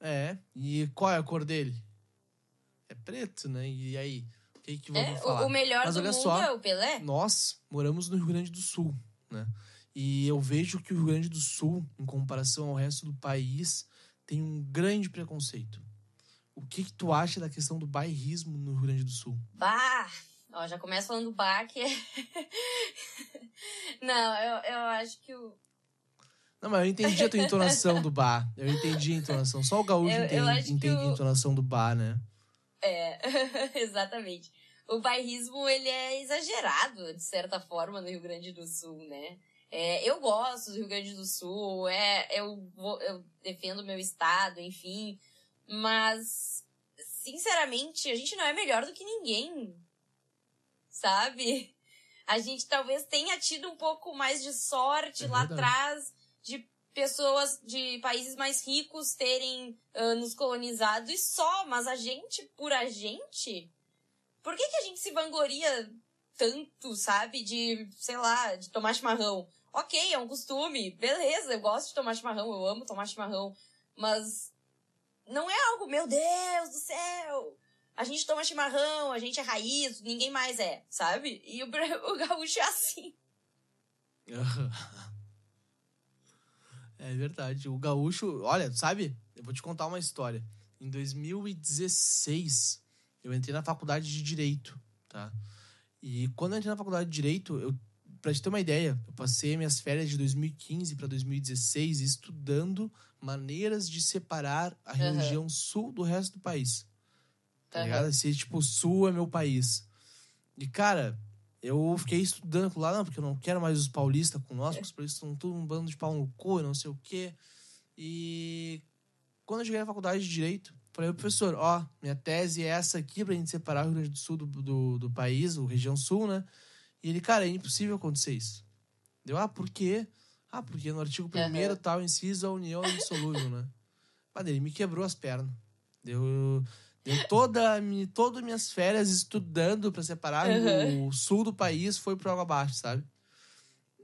É, e qual é a cor dele? É preto, né? E aí? O que, que vamos é, falar? O melhor Mas do mundo só, é o Pelé? Nós moramos no Rio Grande do Sul, né? E eu vejo que o Rio Grande do Sul, em comparação ao resto do país, tem um grande preconceito. O que, que tu acha da questão do bairrismo no Rio Grande do Sul? Bah! Ó, já começa falando do bar, que é... Não, eu, eu acho que o... Não, mas eu entendi a tua entonação do bar. Eu entendi a entonação. Só o gaúcho eu, entende, entende o... a entonação do bar, né? É, exatamente. O bairrismo, ele é exagerado, de certa forma, no Rio Grande do Sul, né? É, eu gosto do Rio Grande do Sul, é, eu, vou, eu defendo o meu estado, enfim. Mas, sinceramente, a gente não é melhor do que ninguém. Sabe? A gente talvez tenha tido um pouco mais de sorte é lá atrás de pessoas de países mais ricos terem uh, nos colonizado e só, mas a gente, por a gente, por que, que a gente se vangloria tanto, sabe? De, sei lá, de tomar chimarrão. Ok, é um costume, beleza, eu gosto de tomar chimarrão, eu amo tomar chimarrão, mas não é algo, meu Deus do céu! A gente toma chimarrão, a gente é raiz, ninguém mais é, sabe? E o, o gaúcho é assim. É verdade. O gaúcho, olha, sabe? Eu vou te contar uma história. Em 2016, eu entrei na faculdade de Direito, tá? E quando eu entrei na faculdade de Direito, eu, pra te ter uma ideia, eu passei minhas férias de 2015 para 2016 estudando maneiras de separar a uhum. região sul do resto do país. Tá uhum. ligado? Se, tipo, sul é meu país. E, cara, eu fiquei estudando lá, não, porque eu não quero mais os paulistas com nós, porque os paulistas são tudo um bando de pau no cu, não sei o quê. E quando eu cheguei na faculdade de Direito, falei, professor, ó, minha tese é essa aqui pra gente separar o Rio Grande do Sul do, do, do país, o região sul, né? E ele, cara, é impossível acontecer isso. Deu, ah, por quê? Ah, porque no artigo 1 uhum. tal inciso a união é indissolúvel, né? Mas ele me quebrou as pernas. Deu, deu toda, todas minhas férias estudando para separar uhum. o sul do país foi pro água abaixo, sabe?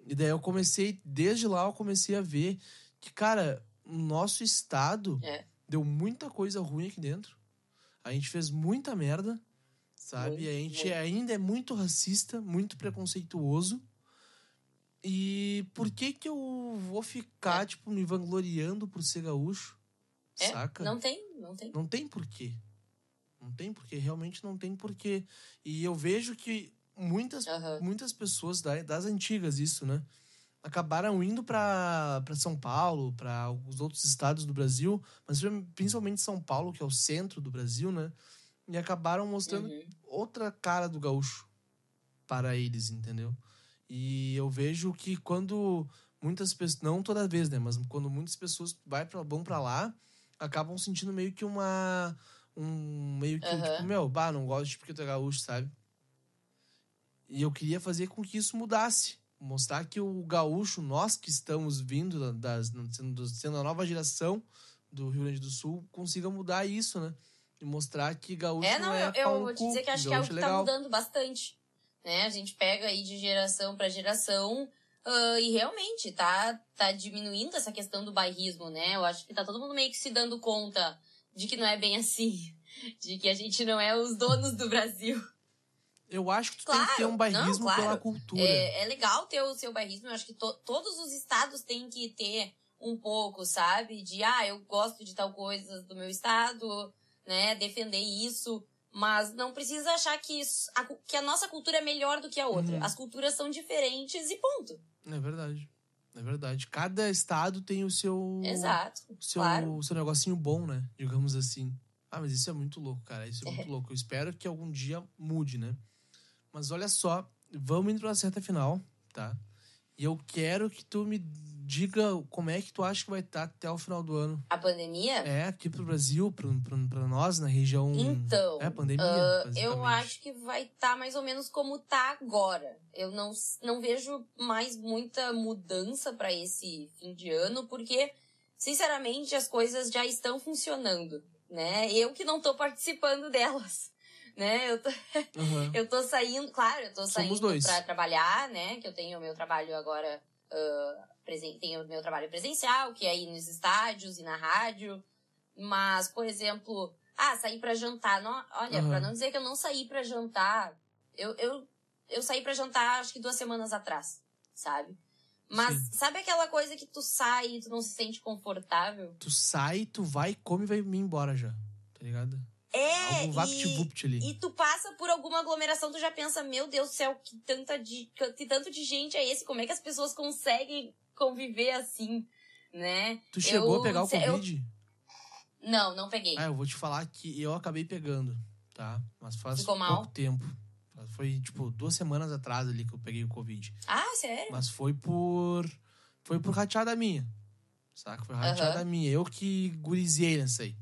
E daí eu comecei, desde lá eu comecei a ver que, cara, o nosso estado é. deu muita coisa ruim aqui dentro. A gente fez muita merda, sabe? Muito, a gente muito. ainda é muito racista, muito preconceituoso. E por que que eu vou ficar, é. tipo, me vangloriando por ser gaúcho? É, saca? Não tem, não tem. Não tem porquê. Não tem porquê, realmente não tem porquê. E eu vejo que muitas, Aham. muitas pessoas da- das antigas, isso, né? Acabaram indo para São Paulo, para os outros estados do Brasil, mas principalmente São Paulo, que é o centro do Brasil, né? E acabaram mostrando Uhum. outra cara do gaúcho para eles, entendeu? E eu vejo que quando muitas pessoas, não toda vez, né, mas quando muitas pessoas vai pra, vão para lá, acabam sentindo meio que uma um meio que Aham. tipo, meu, bah, não gosto de porque tu é gaúcho, sabe? E eu queria fazer com que isso mudasse, mostrar que o gaúcho, nós que estamos vindo da- das sendo, sendo a nova geração do Rio Grande do Sul, consiga mudar isso, né? Mostrar que gaúcho É, não, é eu, eu vou te dizer que acho que é algo que tá legal. mudando bastante. Né? A gente pega aí de geração para geração ah, e realmente tá, tá diminuindo essa questão do bairrismo, né? Eu acho que tá todo mundo meio que se dando conta de que não é bem assim. De que a gente não é os donos do Brasil. Eu acho que tu tem que ter Claro, um bairrismo não, claro. pela cultura. É, é legal ter o seu bairrismo. Eu acho que to- todos os estados têm que ter um pouco, sabe? De, ah, eu gosto de tal coisa do meu estado, né? Defender isso. Mas não precisa achar que, isso, a, que a nossa cultura é melhor do que a outra. Uhum. As culturas são diferentes e ponto. É verdade. É verdade. Cada estado tem o seu. Exato. o seu, claro. o seu negocinho bom, né? Digamos assim. Ah, mas isso é muito louco, cara. Isso é muito louco. Eu espero que algum dia mude, né? Mas olha só, vamos indo pra reta final, tá? E eu quero que tu me diga como é que tu acha que vai estar até o final do ano. A pandemia? É, aqui pro Brasil, pra, pra, pra nós, na região. Então, É, pandemia. basicamente. eu acho que vai estar mais ou menos como tá agora. Eu não, não vejo mais muita mudança para esse fim de ano, porque, sinceramente, as coisas já estão funcionando, né? Eu que não tô participando delas, né? Eu tô, Aham. eu tô saindo, claro, eu tô saindo para trabalhar, né? Que eu tenho o meu trabalho agora, presen tenho o meu trabalho presencial, que é ir nos estádios e na rádio. Mas, por exemplo, ah, sair para jantar. Não, olha, Aham. pra não dizer que eu não saí para jantar, eu, eu, eu saí para jantar acho que duas semanas atrás, sabe? Mas Sim. sabe aquela coisa que tu sai e tu não se sente confortável? Tu sai, tu vai, come e vai me embora já. Tá ligado? É, Algum vapt-vupt ali. E tu passa por alguma aglomeração, tu já pensa, meu Deus do céu, que, tanta de, que tanto de gente é esse? Como é que as pessoas conseguem conviver assim, né? Tu chegou Eu- a pegar o eu- Covid? Não, não peguei. Ah, eu vou te falar que eu acabei pegando, tá? Mas faz Ficou pouco mal? tempo. Foi, tipo, duas semanas atrás ali que eu peguei o Covid. Ah, sério? Mas foi por. Foi por rateada minha. Saca? Foi rateada Aham. minha. Eu que gurizei nessa aí.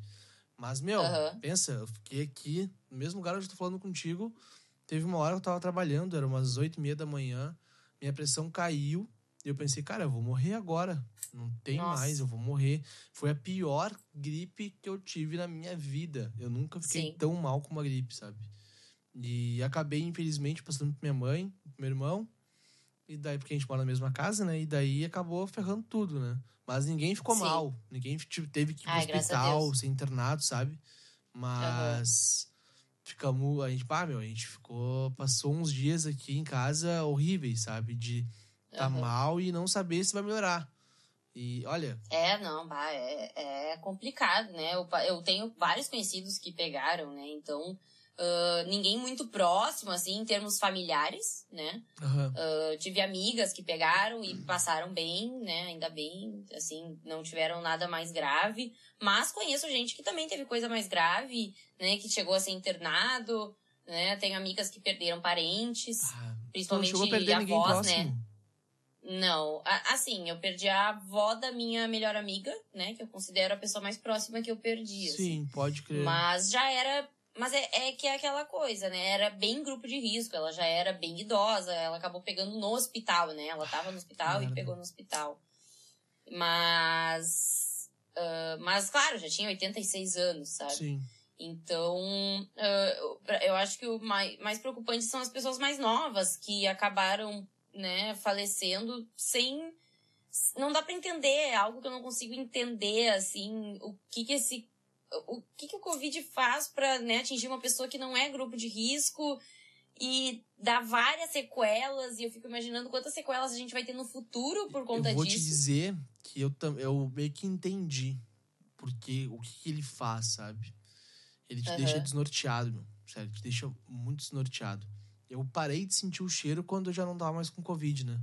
Mas, meu, Aham. pensa, eu fiquei aqui, no mesmo lugar onde eu tô falando contigo. Teve uma hora que eu tava trabalhando, era umas oito e meia da manhã. Minha pressão caiu. E eu pensei, cara, eu vou morrer agora. Não tem Nossa. mais, eu vou morrer. Foi a pior gripe que eu tive na minha vida. Eu nunca fiquei Sim. tão mal com uma gripe, sabe? E acabei, infelizmente, passando pra minha mãe, pro meu irmão. E daí, porque a gente mora na mesma casa, né? E daí acabou ferrando tudo, né? Mas ninguém ficou Sim. mal. Ninguém tipo, teve que ir pro Ai, hospital, ser internado, sabe? Mas ficamos. A gente, pá, meu, a gente ficou. Passou uns dias aqui em casa horríveis, sabe? De tá Aham. mal e não saber se vai melhorar. E olha, É, não, bah, é, é complicado, né? Eu, eu tenho vários conhecidos que pegaram, né? Então, ah, ninguém muito próximo, assim, em termos familiares, né? aham, Eu tive amigas que pegaram e passaram bem, né? Ainda bem, assim, não tiveram nada mais grave. Mas conheço gente que também teve coisa mais grave, né? Que chegou a ser internado, né? Tenho amigas que perderam parentes, ah, não principalmente chegou a perder ninguém avós, né? próximo. Não, a- assim, eu perdi a avó da minha melhor amiga, né? Que eu considero a pessoa mais próxima que eu perdi. assim. Sim, pode crer. Mas já era. Mas é, é que é aquela coisa, né? Era bem grupo de risco, ela já era bem idosa, ela acabou pegando no hospital, né? Ela tava no hospital Merda. e pegou no hospital. Mas. ah, mas, claro, já tinha 86 anos, sabe? Sim. Então, ah, eu- acho que o mais, mais preocupante são as pessoas mais novas que acabaram, né, falecendo sem. Não dá pra entender, é algo que eu não consigo entender, assim, o que que esse. O que que o Covid faz pra, né, atingir uma pessoa que não é grupo de risco e dá várias sequelas, e eu fico imaginando quantas sequelas a gente vai ter no futuro por conta eu vou disso. te dizer que eu, eu meio que entendi porque o que, que ele faz, sabe? Ele te Aham. deixa desnorteado, meu. Sério, te deixa muito desnorteado. Eu parei de sentir o cheiro quando eu já não tava mais com Covid, né?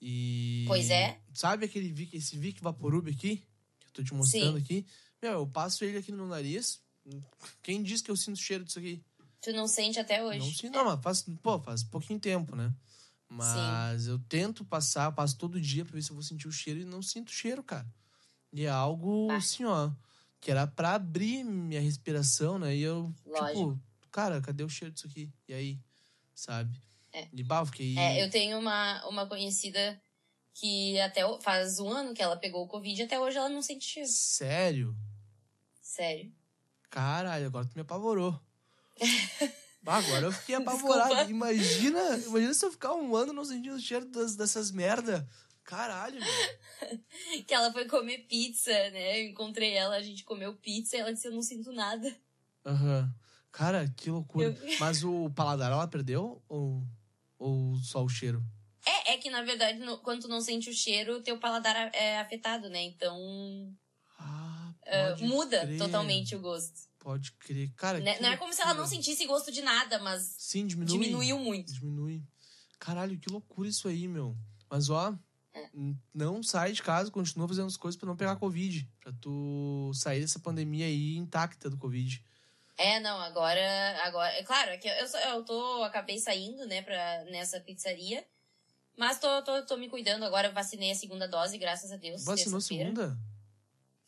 E. Pois é. Sabe aquele Vic, esse Vic Vaporub aqui? Que eu tô te mostrando Sim. aqui? Meu, eu passo ele aqui no meu nariz. Quem diz que eu sinto cheiro disso aqui? Tu não sente até hoje. Não sinto, não, mas faz, pô, faz pouquinho tempo, né? Mas eu tento passar, passo todo dia pra ver se eu vou sentir o cheiro e não sinto cheiro, cara. E é algo Ah. assim, ó, que era pra abrir minha respiração, né? E eu, Lógico. tipo, cara, cadê o cheiro disso aqui? E aí, sabe? É. E bah, eu fiquei. É, eu tenho uma, uma conhecida que até faz um ano que ela pegou o Covid e até hoje ela não sente cheiro. Sério? Sério. Caralho, agora tu me apavorou. Agora eu fiquei apavorado. Desculpa. Imagina, imagina se eu ficar um ano não sentindo o cheiro das- dessas merda. Caralho, meu. Que ela foi comer pizza, né? Eu encontrei ela, a gente comeu pizza e ela disse: Eu não sinto nada. Aham. Cara, que loucura. Eu- Mas o paladar ela perdeu? Ou, ou só o cheiro? É, é que na verdade, no- quando tu não sente o cheiro, teu paladar é afetado, né? Então Pode muda crer. totalmente o gosto. Pode crer. Cara, Né? Não é como se ela não sentisse gosto de nada, mas Sim, diminui. diminuiu muito. Diminui. Caralho, que loucura isso aí, meu. Mas ó, É. não sai de casa, continua fazendo as coisas pra não pegar Covid. Pra tu sair dessa pandemia aí intacta do Covid. É, não, agora. agora é claro, é que eu, eu tô. Acabei saindo, né, pra, nessa pizzaria. Mas tô, tô, tô me cuidando agora. Vacinei a segunda dose, graças a Deus. Vacinou terça-feira. segunda?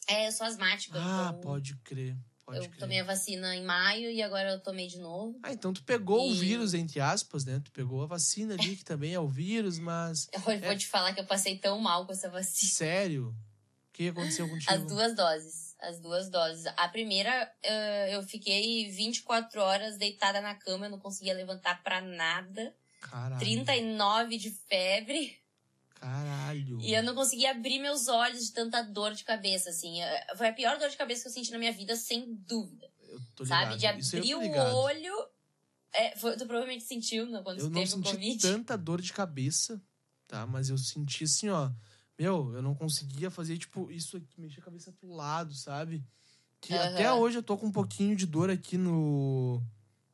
É, eu sou asmática. Ah, então pode crer. Pode eu crer. tomei a vacina em maio e agora eu tomei de novo. Ah, então tu pegou o E- vírus, entre aspas, né? Tu pegou a vacina ali, que também é o vírus, mas. Eu vou te falar que eu passei tão mal com essa vacina. Sério? O que aconteceu contigo? As duas doses. As duas doses. A primeira, eh, eu fiquei 24 horas deitada na cama, eu não conseguia levantar pra nada. Caralho. 39 de febre. Caralho. E eu não conseguia abrir meus olhos de tanta dor de cabeça, assim. Eh, Foi a pior dor de cabeça que eu senti na minha vida, sem dúvida. Eu tô sabe? ligado. De aí eu abrir o olho. É, foi- tu provavelmente sentiu né, quando Eu tu não teve o senti Covid. tanta dor de cabeça, tá? Mas eu senti assim, ó. Meu, eu não conseguia fazer, tipo, isso aqui, mexer a cabeça pro lado, sabe? Que Aham. até hoje eu tô com um pouquinho de dor aqui no.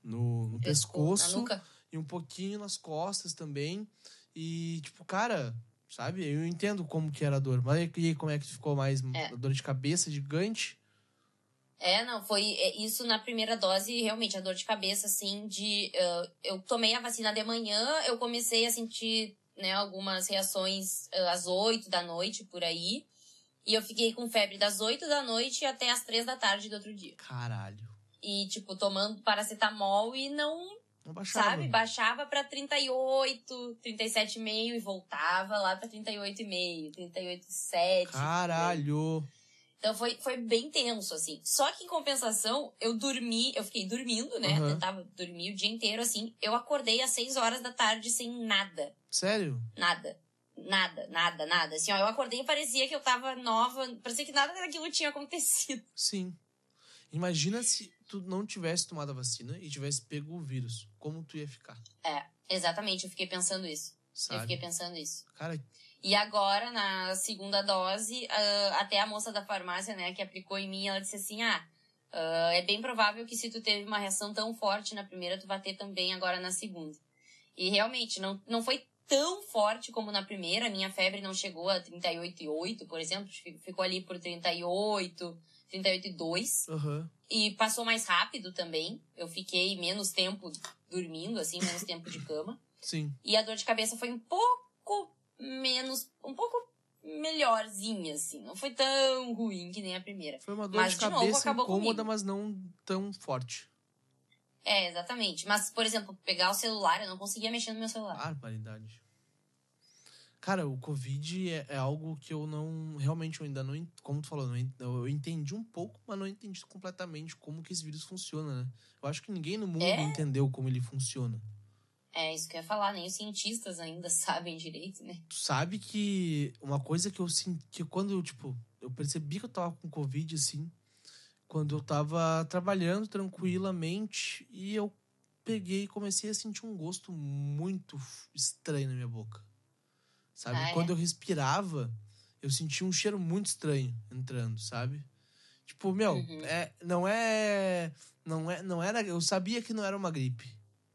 No, no pescoço. nuca. e um pouquinho nas costas também. E, tipo, cara, sabe? Eu entendo como que era a dor. Mas e aí, como é que ficou mais? É. Dor de cabeça gigante? É, não, foi é, isso na primeira dose, realmente, a dor de cabeça, assim, de. eh, eu tomei a vacina de manhã, eu comecei a sentir, né, algumas reações eh, às oito da noite, por aí. E eu fiquei com febre das oito da noite até as três da tarde do outro dia. Caralho. E, tipo, tomando paracetamol e não, Não baixava. sabe, baixava pra 38, 37,5 e voltava lá pra 38,5, 38,7. Caralho. Então foi, foi bem tenso, assim. Só que em compensação, eu dormi, eu fiquei dormindo, né? Aham. Tentava dormir o dia inteiro, assim. Eu acordei às 6 horas da tarde sem nada. Sério? Nada. Nada, nada, nada. Assim, ó, eu acordei e parecia que eu tava nova. Parecia que nada daquilo tinha acontecido. Sim. Imagina se tu não tivesse tomado a vacina e tivesse pego o vírus. Como tu ia ficar, É, exatamente, eu fiquei pensando isso. Eu sabe? fiquei pensando isso. Cara, E agora, na segunda dose, ah, até a moça da farmácia, né, que aplicou em mim, ela disse assim, ah, ah, é bem provável que se tu teve uma reação tão forte na primeira, tu vai ter também agora na segunda. E realmente, não, não foi tão forte como na primeira, a minha febre não chegou a 38,8, por exemplo, fi- ficou ali por 38, 38,2. aham. E passou mais rápido também, eu fiquei menos tempo dormindo, assim, menos tempo de cama. Sim. E a dor de cabeça foi um pouco menos, um pouco melhorzinha, assim. Não foi tão ruim que nem a primeira. Foi uma dor Mas, de de novo, cabeça acabou incômoda, comigo. mas não tão forte. É, exatamente. Mas, por exemplo, pegar o celular, eu não conseguia mexer no meu celular. Barbaridade. Cara, o Covid é, é algo que eu não. Realmente, eu ainda não. Como tu falou, eu entendi um pouco, mas não entendi completamente como que esse vírus funciona, né? Eu acho que ninguém no mundo É? entendeu como ele funciona. É isso que eu ia falar, nem os cientistas ainda sabem direito, né? Tu sabe que uma coisa que eu senti. Que quando eu, tipo, eu percebi que eu tava com Covid, assim, quando eu tava trabalhando tranquilamente e eu peguei e comecei a sentir um gosto muito estranho na minha boca. Sabe? Ah, é? Quando eu respirava, eu sentia um cheiro muito estranho entrando, sabe? Tipo, meu, Uhum. é, não é. Não é. Não era. Eu sabia que não era uma gripe.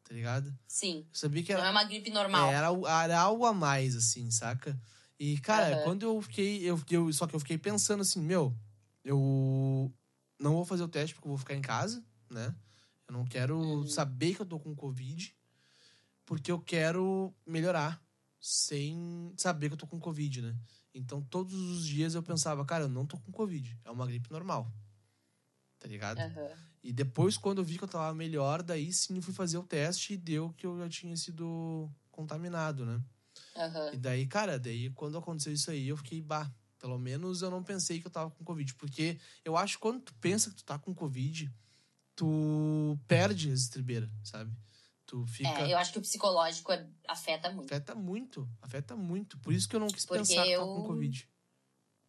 tá ligado? Sim. Eu sabia que Não era, é uma gripe normal. era, era algo a mais, assim, saca? E, cara, Aham. quando eu fiquei. Eu, eu, só que eu fiquei pensando assim, meu, eu não vou fazer o teste porque eu vou ficar em casa, né? Eu não quero Uhum. saber que eu tô com Covid, porque eu quero melhorar sem saber que eu tô com Covid, né? Então, todos os dias eu pensava, cara, eu não tô com Covid. É uma gripe normal. Tá ligado? Aham. E depois, quando eu vi que eu tava melhor, daí sim eu fui fazer o teste e deu que eu já tinha sido contaminado, né? Aham. E daí, cara, daí quando aconteceu isso aí, eu fiquei, bah, pelo menos eu não pensei que eu tava com Covid. Porque eu acho que quando tu pensa que tu tá com Covid, tu perde as estribeiras, sabe? Tu fica. É, eu acho que o psicológico é- afeta muito. Afeta muito, afeta muito. Por isso que eu não quis Porque pensar eu com Covid.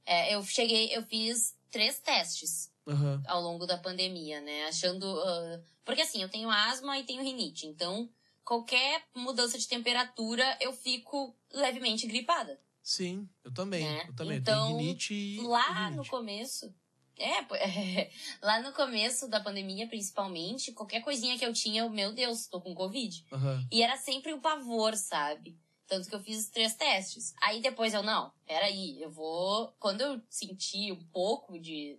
É, eu cheguei, eu fiz três testes Aham. ao longo da pandemia, né? Achando. ah, porque assim, eu tenho asma e tenho rinite. Então, qualquer mudança de temperatura, eu fico levemente gripada. Sim, eu também. Né? Eu também. Então, eu tenho rinite e. Lá e no rinite. começo. É, pô, lá no começo da pandemia, principalmente, qualquer coisinha que eu tinha, eu, meu Deus, tô com Covid. Aham. E era sempre um pavor, sabe? Tanto que eu fiz os três testes. Aí depois eu, não, peraí, eu vou. Quando eu senti um pouco de,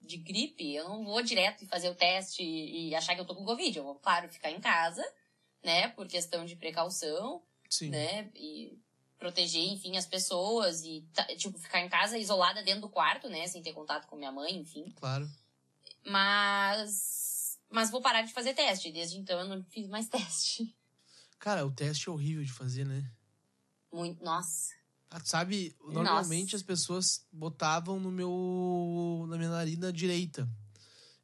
de gripe, eu não vou direto e fazer o teste e, e achar que eu tô com Covid. Eu vou, claro, ficar em casa, né? Por questão de precaução, Sim. né? E proteger, enfim, as pessoas e, tá- tipo, ficar em casa isolada dentro do quarto, né? Sem ter contato com minha mãe, enfim. Claro. Mas. Mas vou parar de fazer teste. Desde então eu não fiz mais teste. Cara, o teste é horrível de fazer, né? Muito. Nossa. Ah, Sabe, Nossa. normalmente as pessoas botavam no meu. na minha narina direita.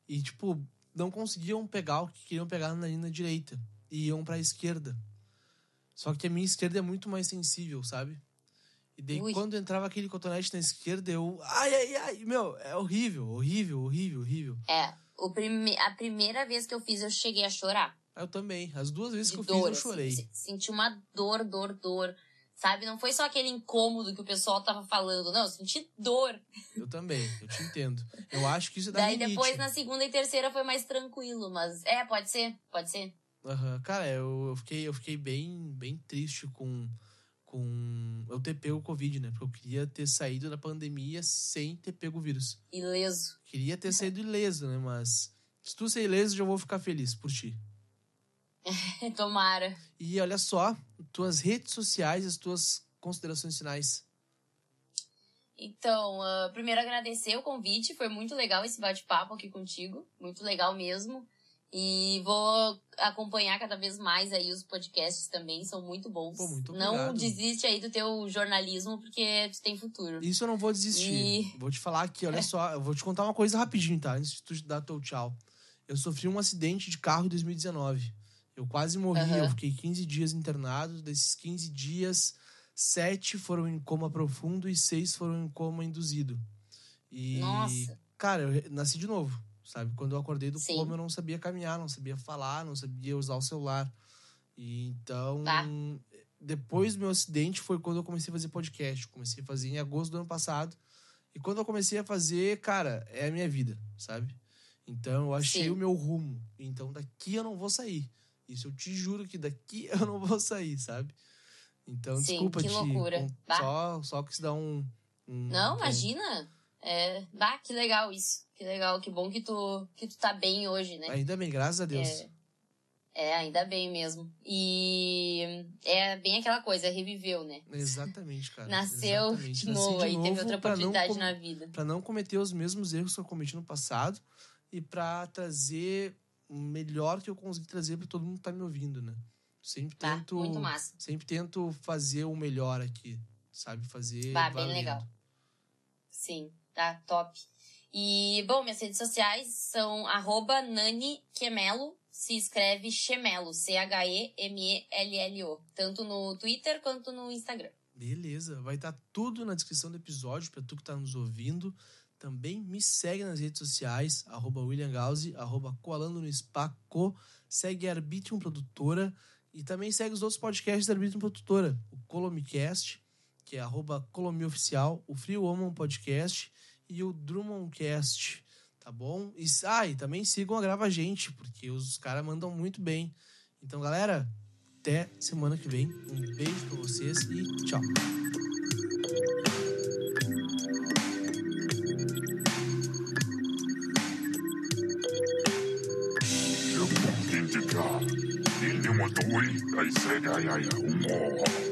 E, tipo, não conseguiam pegar o que queriam pegar na narina direita. E iam pra esquerda. Só que a minha esquerda é muito mais sensível, sabe? E daí, Ui. quando entrava aquele cotonete na esquerda, eu. Ai, ai, ai! Meu, é horrível, horrível, horrível, horrível. É. O prime... A primeira vez que eu fiz, eu cheguei a chorar. Eu também. As duas vezes de que eu dor. fiz, eu chorei. assim. Senti uma dor, dor, dor. Sabe? Não foi só aquele incômodo que o pessoal tava falando. Não, eu senti dor. Eu também, eu te entendo. Eu acho que isso é da Daí rinite. depois, na segunda e terceira, foi mais tranquilo. Mas é, pode ser, pode ser. Aham. Cara, eu, eu fiquei, eu fiquei bem, bem triste com, com eu ter pego o Covid, né? Porque eu queria ter saído da pandemia sem ter pego o vírus. Ileso. Queria ter saído ileso, né? Mas se tu ser ileso, já vou ficar feliz por ti. Tomara. E olha só, tuas redes sociais, as tuas considerações finais. Então, ah, primeiro agradecer o convite. Foi muito legal esse bate-papo aqui contigo. Muito legal mesmo. E vou acompanhar cada vez mais aí os podcasts também, são muito bons. Pô, muito não desiste aí do teu jornalismo, porque tu tem futuro. Isso eu não vou desistir. E- Vou te falar aqui, olha só, eu vou te contar uma coisa rapidinho, tá? Antes de tu dar teu tchau. Eu sofri um acidente de carro em 2019. Eu quase morri, Aham. eu fiquei 15 dias internado. Desses 15 dias, 7 foram em coma profundo e 6 foram em coma induzido. E, Nossa. cara, eu nasci de novo, sabe? Quando eu acordei do Sim. coma, eu não sabia caminhar, não sabia falar, não sabia usar o celular. E então, Tá. depois do meu acidente foi quando eu comecei a fazer podcast. Comecei a fazer em agosto do ano passado. E quando eu comecei a fazer, cara, é a minha vida, sabe? Então eu achei Sim. o meu rumo. Então daqui eu não vou sair. Isso eu te juro que daqui eu não vou sair, sabe? Então Sim, desculpa que te. loucura. Bah. Só, só quis dar um. um- Não, um- imagina. É, bah, que legal isso. Que legal, que bom que tu, que tu tá bem hoje, né? Ainda bem, graças a Deus. É, é, ainda bem mesmo. E é bem aquela coisa, reviveu, né? Exatamente, cara. Nasceu Exatamente. de Nasci novo aí, teve outra oportunidade na vida. Pra não cometer os mesmos erros que eu cometi no passado e pra trazer o melhor que eu consegui trazer pra todo mundo que tá me ouvindo, né? Sempre Tá, tento, muito massa. sempre tento fazer o melhor aqui, sabe? Fazer Bah, bem legal. Sim, tá top. E, bom, minhas redes sociais são arroba Nani Quemelo, se escreve Chemelo, C-H-E-M-E-L-L-O. Tanto no Twitter quanto no Instagram. Beleza, vai estar tudo na descrição do episódio pra tu que tá nos ouvindo. Também me segue nas redes sociais, arroba William Gauzi, arroba Coalando no Spaco, segue Arbitrium Produtora e também segue os outros podcasts da Arbitrium Produtora, o Colomicast, que é arroba Colomioficial, o Free Woman Podcast e o Drummondcast, tá bom? E, ah, e também sigam a Grava Gente, porque os caras mandam muito bem. Então, galera, até semana que vem. Um beijo pra vocês e tchau. Ai, ai.